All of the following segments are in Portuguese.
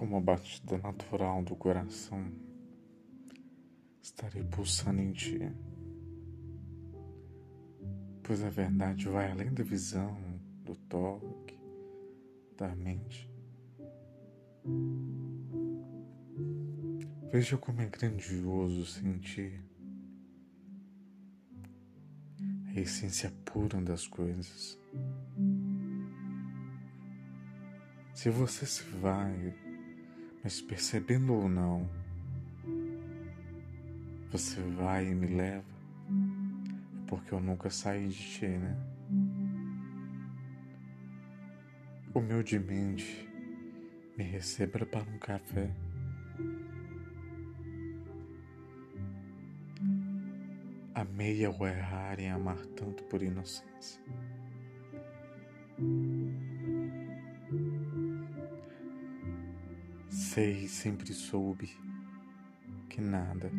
como a batida natural do coração, estarei pulsando em ti. Pois a verdade vai além da visão, do toque, da mente. Veja como é grandioso sentir a essência pura das coisas. Se você se vai mas percebendo ou não, você vai e me leva, é porque eu nunca saí de ti, né? Humildemente, me receba para um café. Amei ao errar em amar tanto por inocência. Sei, sempre soube que nada,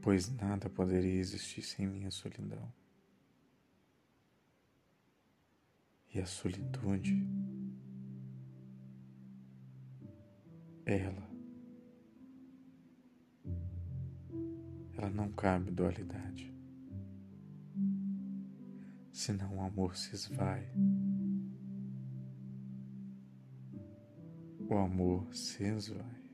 pois nada poderia existir sem minha solidão. E a solitude, ela, ela não cabe dualidade, senão o amor se esvai. o amor se esvai.